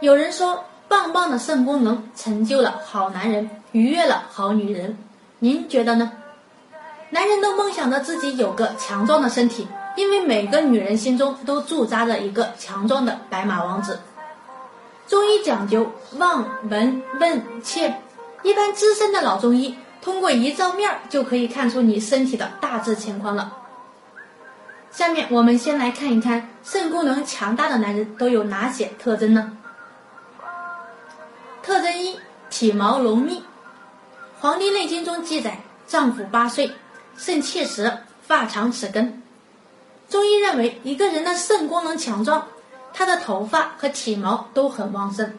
有人说，棒棒的肾功能成就了好男人，愉悦了好女人。您觉得呢？男人都梦想着自己有个强壮的身体，因为每个女人心中都驻扎着一个强壮的白马王子。中医讲究望、闻、问、切，一般资深的老中医通过一照面就可以看出你身体的大致情况了。下面我们先来看一看肾功能强大的男人都有哪些特征呢？特征一：体毛浓密。《黄帝内经》中记载，丈夫八岁，肾气实，发长齿根。中医认为，一个人的肾功能强壮，他的头发和体毛都很旺盛。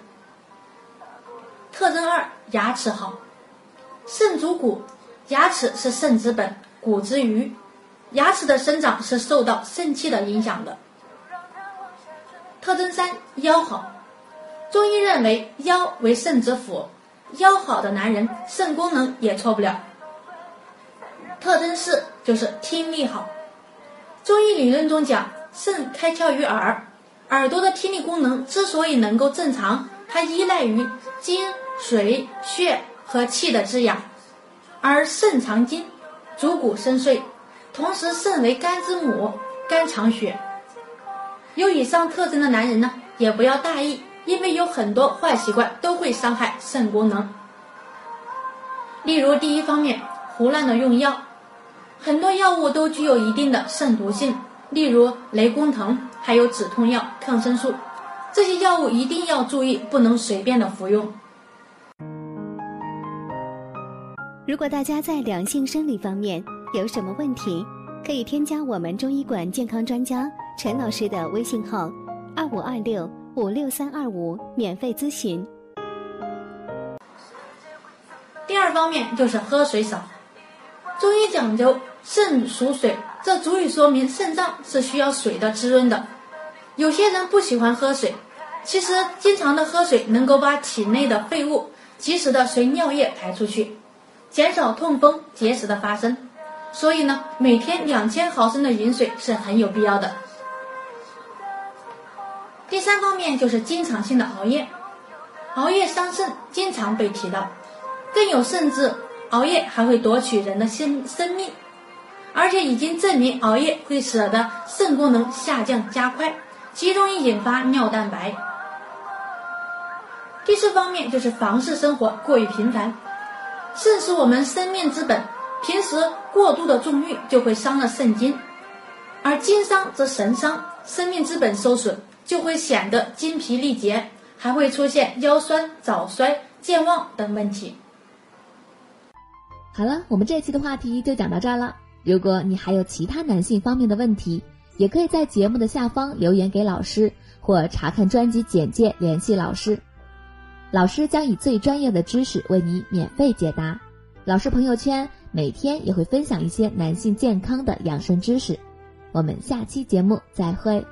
特征二：牙齿好。肾主骨，牙齿是肾之本，骨之余，牙齿的生长是受到肾气的影响的。特征三：腰好。中医认为腰为肾之府，腰好的男人肾功能也错不了。特征四就是听力好。中医理论中讲，肾开窍于耳，耳朵的听力功能之所以能够正常，它依赖于精、水、血和气的滋养。而肾藏精，主骨深邃，同时肾为肝之母，肝藏血。有以上特征的男人呢，也不要大意。因为有很多坏习惯都会伤害肾功能，例如第一方面，胡乱的用药，很多药物都具有一定的肾毒性，例如雷公藤，还有止痛药、抗生素，这些药物一定要注意，不能随便的服用。如果大家在两性生理方面有什么问题，可以添加我们中医馆健康专家陈老师的微信号：二五二六。五六三二五免费咨询。第二方面就是喝水少。中医讲究肾属水，这足以说明肾脏是需要水的滋润的。有些人不喜欢喝水，其实经常的喝水能够把体内的废物及时的随尿液排出去，减少痛风结石的发生。所以呢，每天两千毫升的饮水是很有必要的。三方面就是经常性的熬夜，熬夜伤肾，经常被提到，更有甚至熬夜还会夺取人的生生命，而且已经证明熬夜会使得肾功能下降加快，极容易引发尿蛋白。第四方面就是房事生活过于频繁，肾是我们生命之本，平时过度的纵欲就会伤了肾精，而精伤则神伤，生命之本受损。就会显得精疲力竭，还会出现腰酸、早衰、健忘等问题。好了，我们这期的话题就讲到这儿了。如果你还有其他男性方面的问题，也可以在节目的下方留言给老师，或查看专辑简介联系老师。老师将以最专业的知识为你免费解答。老师朋友圈每天也会分享一些男性健康的养生知识。我们下期节目再会。